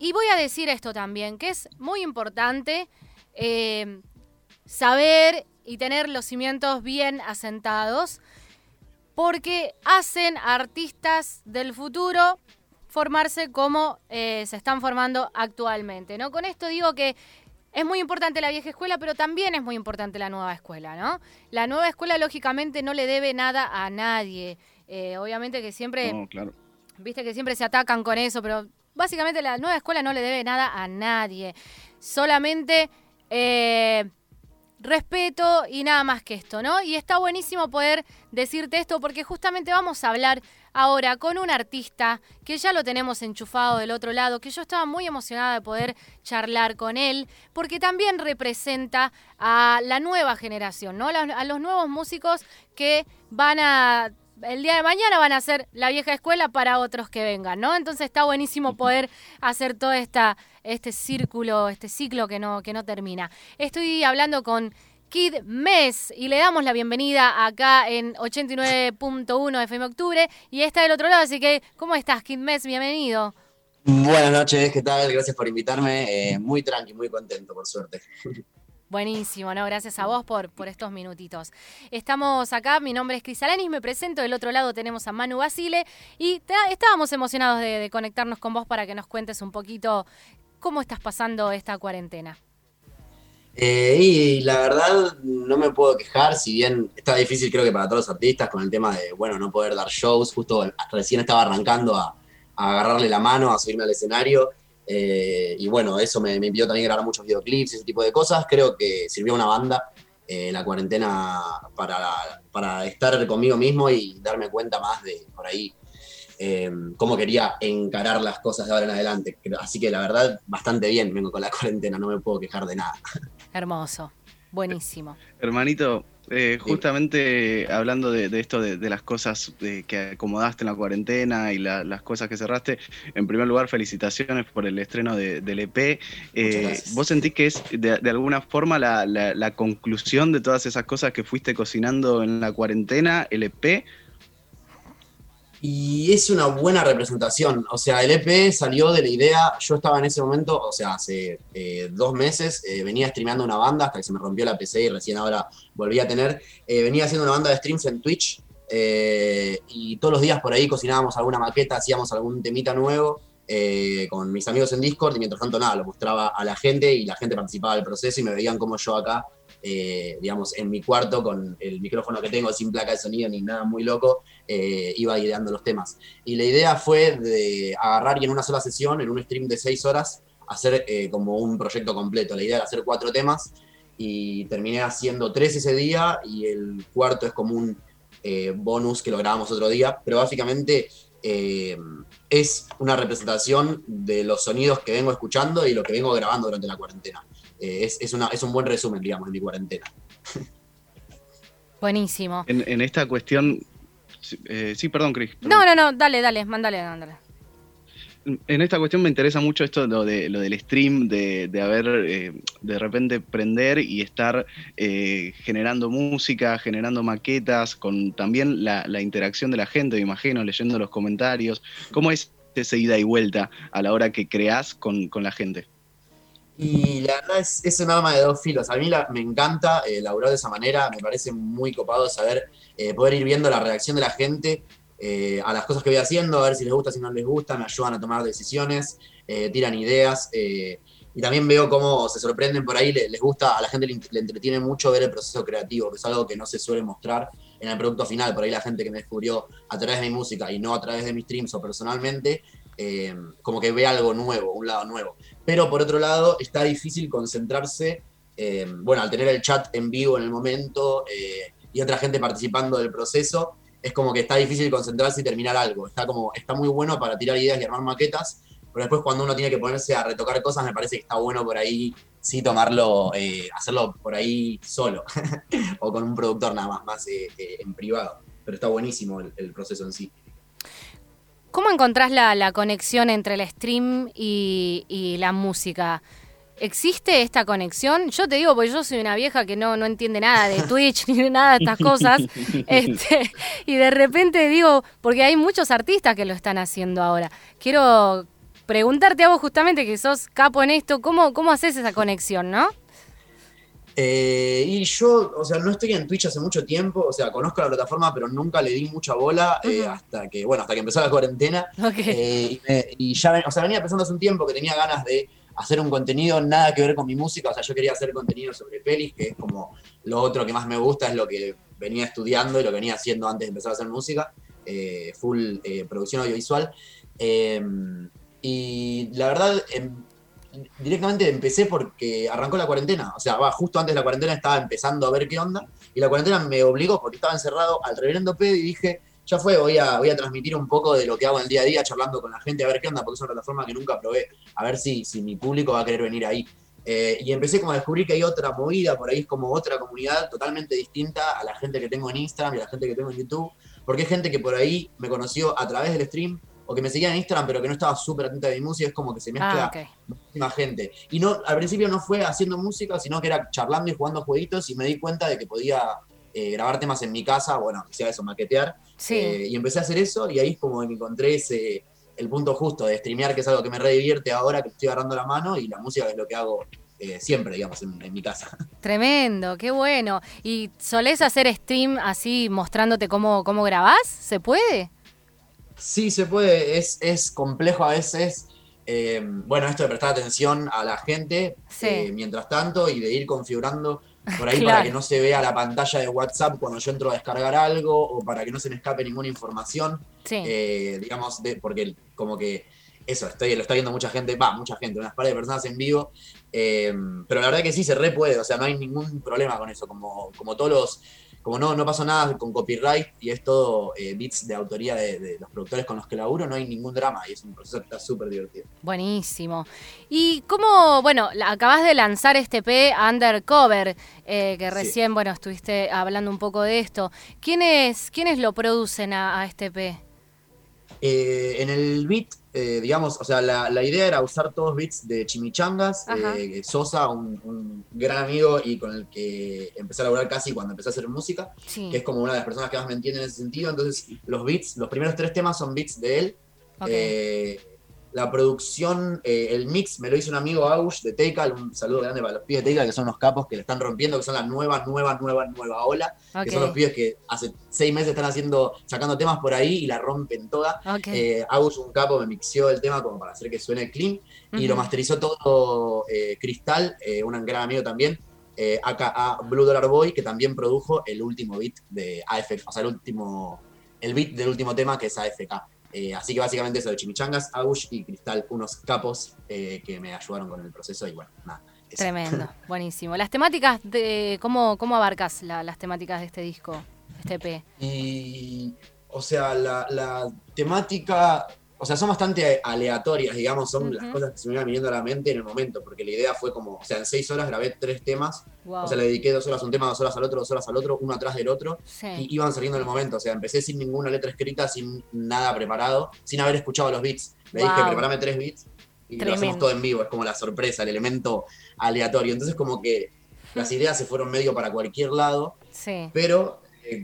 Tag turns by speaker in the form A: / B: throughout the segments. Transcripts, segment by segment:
A: y voy a decir esto también, que es muy importante eh, saber y tener los cimientos bien asentados, porque hacen artistas del futuro formarse como eh, se están formando actualmente. ¿no? Con esto digo que es muy importante la vieja escuela, pero también es muy importante la nueva escuela, ¿no? La nueva escuela, lógicamente, no le debe nada a nadie. Eh, obviamente que siempre.
B: No, claro.
A: Viste que siempre se atacan con eso, pero básicamente la nueva escuela no le debe nada a nadie. Solamente. Eh, respeto y nada más que esto, ¿no? Y está buenísimo poder decirte esto porque justamente vamos a hablar ahora con un artista que ya lo tenemos enchufado del otro lado, que yo estaba muy emocionada de poder charlar con él, porque también representa a la nueva generación, ¿no? A los nuevos músicos que van a el día de mañana van a ser la vieja escuela para otros que vengan, ¿no? Entonces está buenísimo poder hacer todo esta, este círculo, este ciclo que no, que no termina. Estoy hablando con Kid Mes y le damos la bienvenida acá en 89.1 FM Octubre y está del otro lado, así que ¿cómo estás Kid Mes? Bienvenido.
C: Buenas noches, ¿qué tal? Gracias por invitarme. Eh, muy tranqui, muy contento, por suerte.
A: Buenísimo, ¿no? Gracias a vos por, por estos minutitos. Estamos acá, mi nombre es Cris Alanis, me presento, del otro lado tenemos a Manu Basile y estábamos emocionados de conectarnos con vos para que nos cuentes un poquito cómo estás pasando esta cuarentena.
C: Eh, y la verdad no me puedo quejar, si bien está difícil creo que para todos los artistas con el tema de, bueno, no poder dar shows, justo recién estaba arrancando a, agarrarle la mano, a subirme al escenario, eh, y bueno, eso me, me, impidió también grabar muchos videoclips y ese tipo de cosas, creo que sirvió una banda eh, la cuarentena para, para estar conmigo mismo y darme cuenta más de por ahí cómo quería encarar las cosas de ahora en adelante. Así que la verdad, bastante bien vengo con la cuarentena, no me puedo quejar de nada.
A: Hermoso, buenísimo.
B: Hermanito, eh, justamente hablando de, esto, de, las cosas que acomodaste en la cuarentena y las cosas que cerraste, en primer lugar, felicitaciones por el estreno del EP. Eh, ¿Vos sentís que es de, alguna forma la, la, conclusión de todas esas cosas que fuiste cocinando en la cuarentena, el EP?
C: Y es una buena representación. O sea, el EP salió de la idea. Yo estaba en ese momento, o sea, hace eh, dos meses, eh, venía streameando una banda hasta que se me rompió la PC y recién ahora volví a tener. Eh, venía haciendo una banda de streams en Twitch y todos los días por ahí cocinábamos alguna maqueta, hacíamos algún temita nuevo. con mis amigos en Discord y mientras tanto nada, lo mostraba a la gente y la gente participaba del proceso y me veían como yo acá eh, digamos, en mi cuarto con el micrófono que tengo sin placa de sonido ni nada muy loco, eh, iba ideando los temas. Y la idea fue de agarrar y en una sola sesión, en un stream de seis horas, hacer eh, como un proyecto completo. La idea era hacer cuatro temas y terminé haciendo tres ese día y el cuarto es como un bonus que lo grabamos otro día, pero básicamente es una representación de los sonidos que vengo escuchando y lo que vengo grabando durante la cuarentena. Eh, es, una, es un buen resumen, digamos, de mi cuarentena.
A: Buenísimo.
B: En, esta cuestión. Eh, sí, perdón, Cris.
A: No, no, no, dale, dale, mándale, mándale.
B: En esta cuestión me interesa mucho esto lo, de, lo del stream, de, de haber eh, de repente prender y estar generando música, generando maquetas, con también la, la, interacción de la gente, me imagino, leyendo los comentarios. ¿Cómo es esa ida y vuelta a la hora que creás con, con la gente?
C: Y la verdad es, es un arma de dos filos. A mí me encanta eh, de esa manera, me parece muy copado saber, eh, poder ir viendo la reacción de la gente eh, a las cosas que voy haciendo, a ver si les gusta, si no les gusta, me ayudan a tomar decisiones, eh, tiran ideas. y también veo cómo se sorprenden por ahí, les, gusta, a la gente le, le, entretiene mucho ver el proceso creativo, que es algo que no se suele mostrar en el producto final. Por ahí la gente que me descubrió a través de mi música y no a través de mis streams o personalmente, eh, como que ve algo nuevo, un lado nuevo. Pero por otro lado, está difícil concentrarse, eh, bueno, al tener el chat en vivo en el momento eh, y otra gente participando del proceso, es como que está difícil concentrarse y terminar algo. Está, como, está muy bueno para tirar ideas y armar maquetas, pero después cuando uno tiene que ponerse a retocar cosas, me parece que está bueno por ahí, sí, tomarlo, hacerlo por ahí solo, o con un productor nada más, más en privado. Pero está buenísimo el proceso en sí.
A: ¿Cómo encontrás la, conexión entre el stream y, la música? ¿Existe esta conexión? Yo te digo, porque yo soy una vieja que no, no entiende nada de Twitch ni nada de estas cosas. Este, y de repente digo, porque hay muchos artistas que lo están haciendo ahora. Quiero preguntarte a vos justamente que sos capo en esto, ¿cómo, cómo haces esa conexión, no?
C: Eh, y yo, o sea, no estoy en Twitch hace mucho tiempo, o sea, conozco la plataforma, pero nunca le di mucha bola eh, hasta que, bueno, hasta que empezó la cuarentena. Eh, y, ya, o sea, venía pensando hace un tiempo que tenía ganas de hacer un contenido nada que ver con mi música, o sea, yo quería hacer contenido sobre pelis, que es como lo otro que más me gusta, es lo que venía estudiando y lo que venía haciendo antes de empezar a hacer música, full producción audiovisual. y la verdad, em, directamente empecé porque arrancó la cuarentena. O sea, va, justo antes de la cuarentena estaba empezando a ver qué onda. Y la cuarentena me obligó porque estaba encerrado al reverendo pedo y dije, ya fue, voy a, voy a transmitir un poco de lo que hago en el día a día, charlando con la gente, a ver qué onda, porque es una plataforma que nunca probé, a ver si, si mi público va a querer venir ahí. Eh, y empecé como a descubrir que hay otra movida, por ahí es como otra comunidad totalmente distinta a la gente que tengo en Instagram y a la gente que tengo en YouTube, porque hay gente que por ahí me conoció a través del stream o que me seguía en Instagram, pero que no estaba súper atenta a mi música, es como que se mezcla ah, muchísima gente. Y no, al principio no fue haciendo música, sino que era charlando y jugando jueguitos, y me di cuenta de que podía eh, grabar temas en mi casa, bueno, que sea eso, maquetear. Eh, y empecé a hacer eso, y ahí es como que encontré ese, el punto justo de streamear, que es algo que me redivierte ahora que estoy agarrando la mano, y la música es lo que hago eh, siempre, digamos, en, en, mi casa.
A: Tremendo, qué bueno. ¿Y solés hacer stream así mostrándote cómo, cómo grabás? ¿Se puede?
C: Sí, se puede, es, es complejo a veces. Eh, bueno, esto de prestar atención a la gente eh, mientras tanto y de ir configurando por ahí para que no se vea la pantalla de WhatsApp cuando yo entro a descargar algo o para que no se me escape ninguna información. Eh, digamos, de, porque como que eso, estoy, lo está viendo mucha gente, va, mucha gente, unas par de personas en vivo. pero la verdad que sí, se re puede, o sea, no hay ningún problema con eso. Como, como todos los como no, no pasó nada con copyright y es todo eh, beats de autoría de, los productores con los que laburo, no hay ningún drama y es un proceso que está súper divertido.
A: Buenísimo. Y cómo, bueno, acabas de lanzar este P Undercover, eh, que recién, bueno, estuviste hablando un poco de esto. ¿Quiénes, quiénes lo producen a, a este P?
C: Eh, en el beat, eh, digamos, o sea, la, idea era usar todos beats de Chimichangas, eh, Sosa, un, gran amigo y con el que empecé a laburar casi cuando empecé a hacer música, que es como una de las personas que más me entiende en ese sentido. Entonces, los beats, los primeros tres temas son beats de él. La producción, eh, el mix, me lo hizo un amigo Aush de Tecal, un saludo grande para los pibes de Tecal, que son los capos que le están rompiendo, que son la nueva, nueva, nueva, nueva ola, que son los pibes que hace seis meses están haciendo, sacando temas por ahí y la rompen toda. Okay. Eh, un capo, me mixió el tema como para hacer que suene clean, y lo masterizó todo eh, Cristal, eh, un gran amigo también, acá a Blue Dollar Boy, que también produjo el último beat de AFK, o sea, el último, el beat del último tema que es AFK. Eh, así que básicamente eso de Chimichangas, Agush y Cristal, unos capos eh, que me ayudaron con el proceso y bueno, nada.
A: Tremendo, buenísimo. Las temáticas, de ¿cómo, cómo abarcas las temáticas de este disco, este P?
C: Y, o sea, la, la temática o sea, son bastante aleatorias, digamos, son las cosas que se me iban viniendo a la mente en el momento, porque la idea fue como, o sea, en seis horas grabé tres temas, o sea, le dediqué dos horas a un tema, dos horas al otro, dos horas al otro, uno atrás del otro, y iban saliendo en el momento, o sea, empecé sin ninguna letra escrita, sin nada preparado, sin haber escuchado los beats. Me dije, preparame tres beats y lo hacemos todo en vivo, es como la sorpresa, el elemento aleatorio. Entonces, como que las ideas se fueron medio para cualquier lado, pero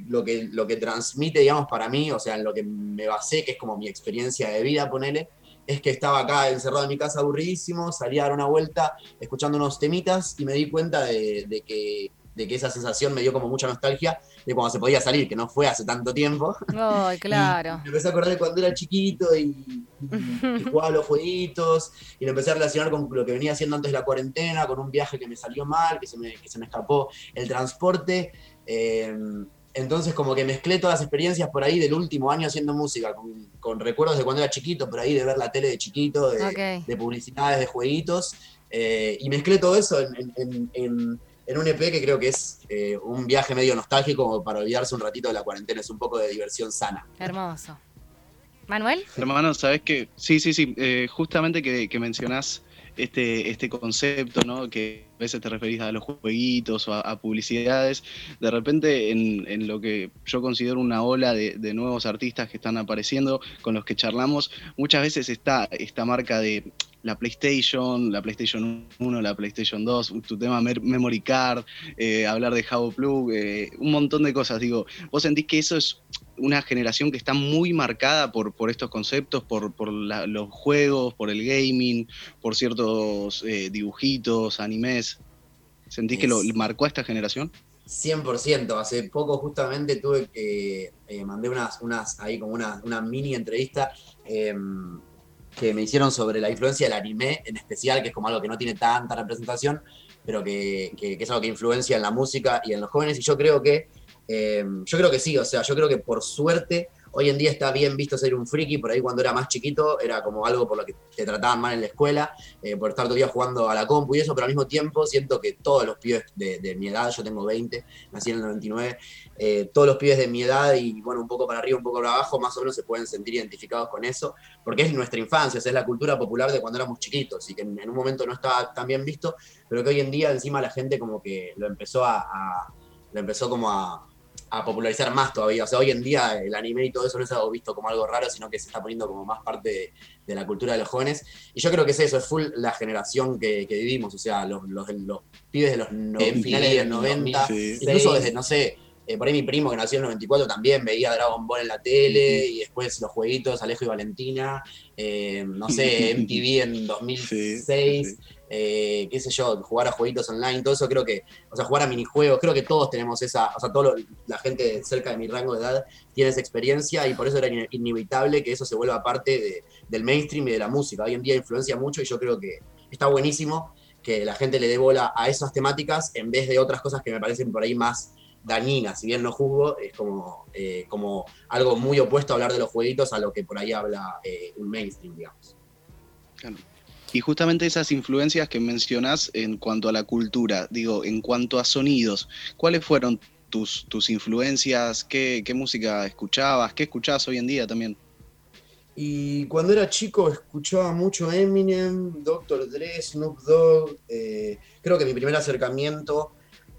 C: lo, que, lo que transmite, digamos, para mí, o sea, en lo que me basé, que es como mi experiencia de vida, ponele, es que estaba acá encerrado en mi casa aburridísimo, salí a dar una vuelta escuchando unos temitas y me di cuenta de, que, de que esa sensación me dio como mucha nostalgia de cuando se podía salir, que no fue hace tanto tiempo.
A: Ay, claro.
C: me empecé a acordar de cuando era chiquito y, jugaba a los jueguitos y lo empecé a relacionar con lo que venía haciendo antes de la cuarentena, con un viaje que me salió mal, que se me, que se me escapó el transporte. Eh, entonces como que mezclé todas las experiencias por ahí del último año haciendo música, con, recuerdos de cuando era chiquito, por ahí de ver la tele de chiquito, de, publicidades, de jueguitos, eh, y mezclé todo eso en, un EP que creo que es eh, un viaje medio nostálgico para olvidarse un ratito de la cuarentena, es un poco de diversión sana.
A: Hermoso. Manuel.
B: Hermano, sabes que sí, sí, sí, eh, justamente que, que mencionás este, este concepto, ¿no? Que a veces te referís a los jueguitos o a, publicidades. De repente, en, lo que yo considero una ola de, nuevos artistas que están apareciendo, con los que charlamos, muchas veces está esta marca de la PlayStation, la PlayStation 1, la PlayStation 2, tu tema Memory Card, eh, hablar de Jabo Plug, eh, un montón de cosas. Digo, ¿vos sentís que eso es una generación que está muy marcada por, por estos conceptos, por, los juegos, por el gaming, por ciertos eh, dibujitos, animes? ¿Sentís que lo marcó a esta generación?
C: 100%. Hace poco justamente tuve que, eh, mandé unas, unas, ahí como una, una mini entrevista em, que me hicieron sobre la influencia del anime en especial, que es como algo que no tiene tanta representación, pero que, que, es algo que influencia en la música y en los jóvenes. Y yo creo que, em, yo creo que sí, o sea, yo creo que por suerte Hoy en día está bien visto ser un friki, por ahí cuando era más chiquito era como algo por lo que te trataban mal en la escuela, eh, por estar todo el día jugando a la compu y eso, pero al mismo tiempo siento que todos los pibes de, mi edad, yo tengo 20, nací en el 99, eh, todos los pibes de mi edad y bueno, un poco para arriba, un poco para abajo, más o menos se pueden sentir identificados con eso, porque es nuestra infancia, es la cultura popular de cuando éramos chiquitos y que en, un momento no estaba tan bien visto, pero que hoy en día encima la gente como que lo empezó a lo empezó como a a popularizar más todavía. O sea, hoy en día el anime y todo eso no es algo visto como algo raro, sino que se está poniendo como más parte de, la cultura de los jóvenes. Y yo creo que es eso, es full la generación que, vivimos, o sea, los, los, los pibes de los finales de los 90, incluso desde, no sé, eh, por ahí mi primo que nació en el 94 también veía Dragon Ball en la tele y después los jueguitos Alejo y Valentina, eh, no sé, MTV en 2006. Eh, qué sé yo, jugar a jueguitos online, todo eso creo que, o sea, jugar a minijuegos, creo que todos tenemos esa, o sea, toda la gente cerca de mi rango de edad tiene esa experiencia y por eso era inevitable que eso se vuelva parte del mainstream y de la música. Hoy en día influencia mucho y yo creo que está buenísimo que la gente le dé bola a esas temáticas en vez de otras cosas que me parecen por ahí más dañinas, si bien no juzgo, es como, eh, como algo muy opuesto a hablar de los jueguitos a lo que por ahí habla eh, un mainstream, digamos.
B: Y justamente esas influencias que mencionas en cuanto a la cultura, digo, en cuanto a sonidos, ¿cuáles fueron tus, tus influencias? ¿Qué, música escuchabas? ¿Qué escuchabas hoy en día también?
C: Y cuando era chico escuchaba mucho Eminem, Dr. Dre, Snoop Dogg. Eh, creo que mi primer acercamiento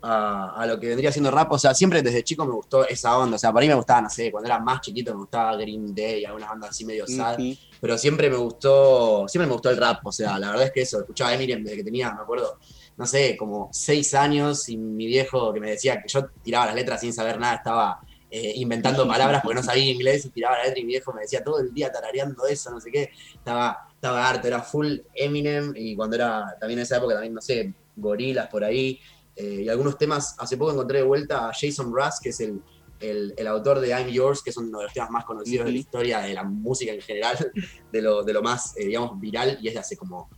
C: a, lo que vendría siendo rap. O sea, siempre desde chico me gustó esa onda. O sea, para mí me gustaba, no sé, cuando era más chiquito me gustaba Green Day, algunas bandas así medio sad. Pero siempre me gustó, siempre me gustó el rap. O sea, la verdad es que eso, escuchaba Eminem desde que tenía, me acuerdo, no sé, como seis años y mi viejo que me decía que yo tiraba las letras sin saber nada, estaba eh, inventando palabras porque no sabía inglés y tiraba la letra y mi viejo me decía todo el día tarareando eso, no sé qué. Estaba, estaba harto, era full Eminem y cuando era también en esa época también, no sé, gorilas por ahí. Eh, y algunos temas, hace poco encontré de vuelta a Jason Russ, que es el, el, autor de I'm Yours, que es uno de los temas más conocidos de la historia de la música en general, de lo, de lo más, eh, digamos, viral, y es de hace como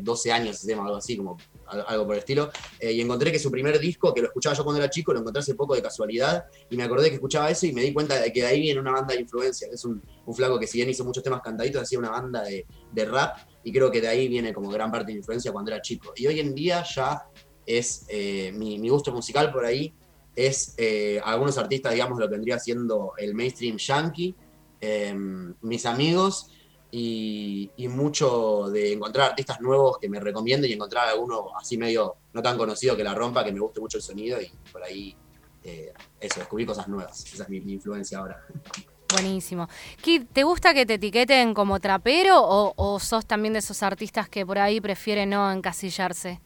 C: 12 eh, años ese tema, algo así, como algo por el estilo. y encontré que su primer disco, que lo escuchaba yo cuando era chico, lo encontré hace poco de casualidad, y me acordé que escuchaba eso y me di cuenta de que de ahí viene una banda de influencia. Es un, un flaco que si bien hizo muchos temas cantaditos, hacía una banda de, de rap, y creo que de ahí viene como gran parte de influencia cuando era chico. Y hoy en día ya es eh, mi, gusto musical por ahí, es eh, algunos artistas, digamos, lo que vendría siendo el mainstream yankee, em, mis amigos y, mucho de encontrar artistas nuevos que me recomienden y encontrar alguno así medio no tan conocido que la rompa, que me guste mucho el sonido y por ahí eh, eso, descubrir cosas nuevas. Esa es mi, influencia ahora.
A: Buenísimo. ¿te gusta que te etiqueten como trapero o, sos también de esos artistas que por ahí prefieren no encasillarse?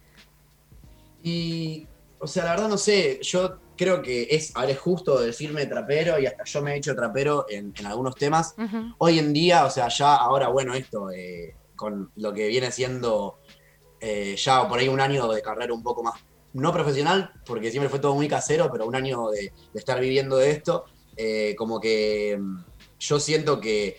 C: Y, o sea, la verdad no sé, yo creo que es, ahora es justo decirme trapero y hasta yo me he hecho trapero en, algunos temas. Hoy en día, o sea, ya ahora, bueno, esto, eh, con lo que viene siendo eh, ya por ahí un año de carrera un poco más, no profesional, porque siempre fue todo muy casero, pero un año de, estar viviendo de esto, eh, como que mm, yo siento que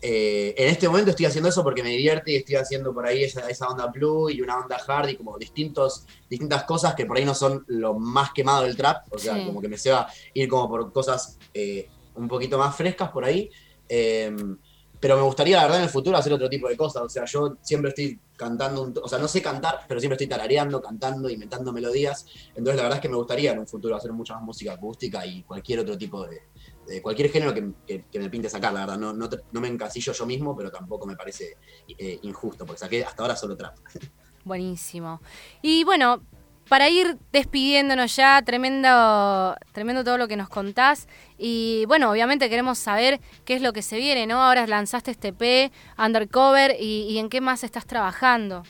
C: eh, en este momento estoy haciendo eso porque me divierte y estoy haciendo por ahí esa, onda blue y una onda hard y como distintos, distintas cosas que por ahí no son lo más quemado del trap. O sea, como que me a ir como por cosas eh, un poquito más frescas por ahí. Em, pero me gustaría, la verdad, en el futuro hacer otro tipo de cosas. O sea, yo siempre estoy cantando, o sea, no sé cantar, pero siempre estoy tarareando, cantando, inventando melodías. Entonces, la verdad es que me gustaría en un futuro hacer mucha más música acústica y cualquier otro tipo de, cualquier género que, me pinte sacar, la verdad. No, me encasillo yo mismo, pero tampoco me parece eh, injusto, porque saqué hasta ahora solo trap.
A: Buenísimo. Y bueno, para ir despidiéndonos ya, tremendo, tremendo todo lo que nos contás. Y bueno, obviamente queremos saber qué es lo que se viene, ¿no? Ahora lanzaste este P, Undercover, y, en qué más estás trabajando.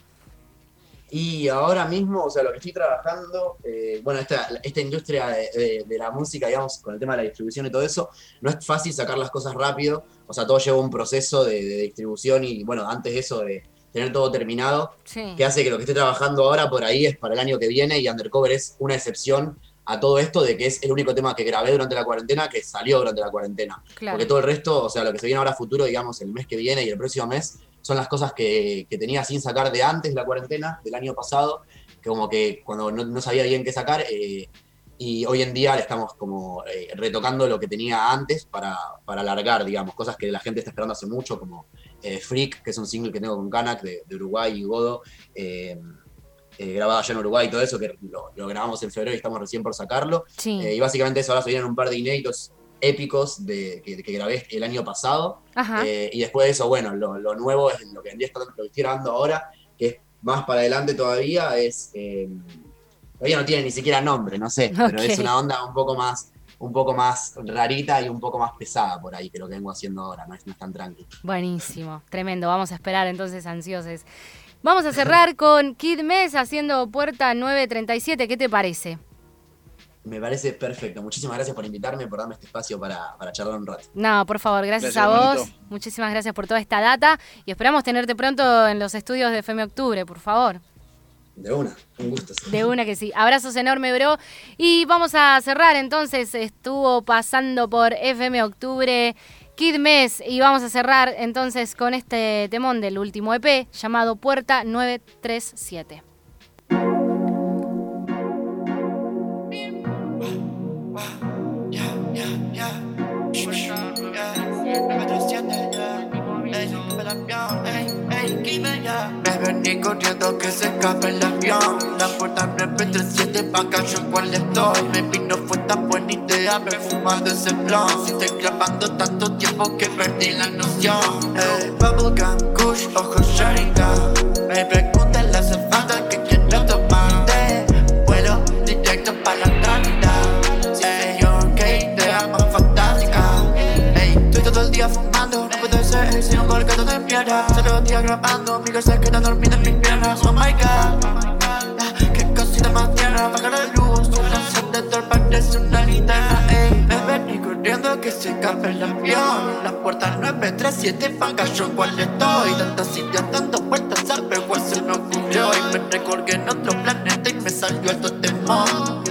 C: Y ahora mismo, o sea, lo que estoy trabajando, eh, bueno, esta, esta industria de, la música, digamos, con el tema de la distribución y todo eso, no es fácil sacar las cosas rápido, o sea, todo lleva un proceso de, de distribución y, bueno, antes de eso de tener todo terminado, que hace que lo que esté trabajando ahora por ahí es para el año que viene y Undercover es una excepción a todo esto de que es el único tema que grabé durante la cuarentena que salió durante la cuarentena. Porque todo el resto, o sea, lo que se viene ahora futuro, digamos, el mes que viene y el próximo mes, son las cosas que, tenía sin sacar de antes de la cuarentena, del año pasado, que como que cuando no, sabía bien qué sacar, eh, y hoy en día le estamos como eh, retocando lo que tenía antes para, para alargar, digamos, cosas que la gente está esperando hace mucho, como eh, Freak, que es un single que tengo con Kanak de, Uruguay y Godo, eh, eh, grabado allá en Uruguay y todo eso, que lo, grabamos en febrero y estamos recién por sacarlo. y básicamente eso, ahora se vienen un par de inéditos épicos de, que, grabé el año pasado. y después de eso, bueno, lo, nuevo es lo que, lo que estoy grabando ahora, que es más para adelante todavía, es... todavía no tiene ni siquiera nombre, no sé, pero es una onda un poco más un poco más rarita y un poco más pesada por ahí que lo que vengo haciendo ahora, no es, tan tranquilo.
A: Buenísimo, tremendo, vamos a esperar entonces ansiosos. Vamos a cerrar con Kid Mes haciendo puerta 937, ¿qué te parece?
C: Me parece perfecto. Muchísimas gracias por invitarme, por darme este espacio para, charlar un rato.
A: No, por favor, gracias, a vos. Muchísimas gracias por toda esta data y esperamos tenerte pronto en los estudios de FEME Octubre, por favor.
C: De una, un gusto.
A: De una que sí. Abrazos enorme, bro. Y vamos a cerrar entonces. Estuvo pasando por FM Octubre Kid Mes y vamos a cerrar entonces con este temón del último EP llamado Puerta 937.
D: Me corriendo que se escape el avión. La puerta 937 pa' yo cuál estoy Me vino fue tan buena idea perfumando ese blon. Si estoy grabando tanto tiempo que perdí la noción. Hey, Bubblegum, kush, ojos Sharingan Me preguntan la falta que quiero tomarte Vuelo directo para la realidad Hey, yo, qué idea más fantástica. Hey, estoy todo el día fumando Puedo ser, soy un colgado de piedra Solo día grabando, mi se queda dormida en mis piernas. Oh my god, qué cosita más tierna Baja la luz, tu encendedor parece una linterna Ey, me ven corriendo que se escape el avión. La puerta 937 paga yo cuál estoy. Tantas dando vueltas a ver cuál se me ocurrió. Y me recorgué en otro planeta y me salió el temor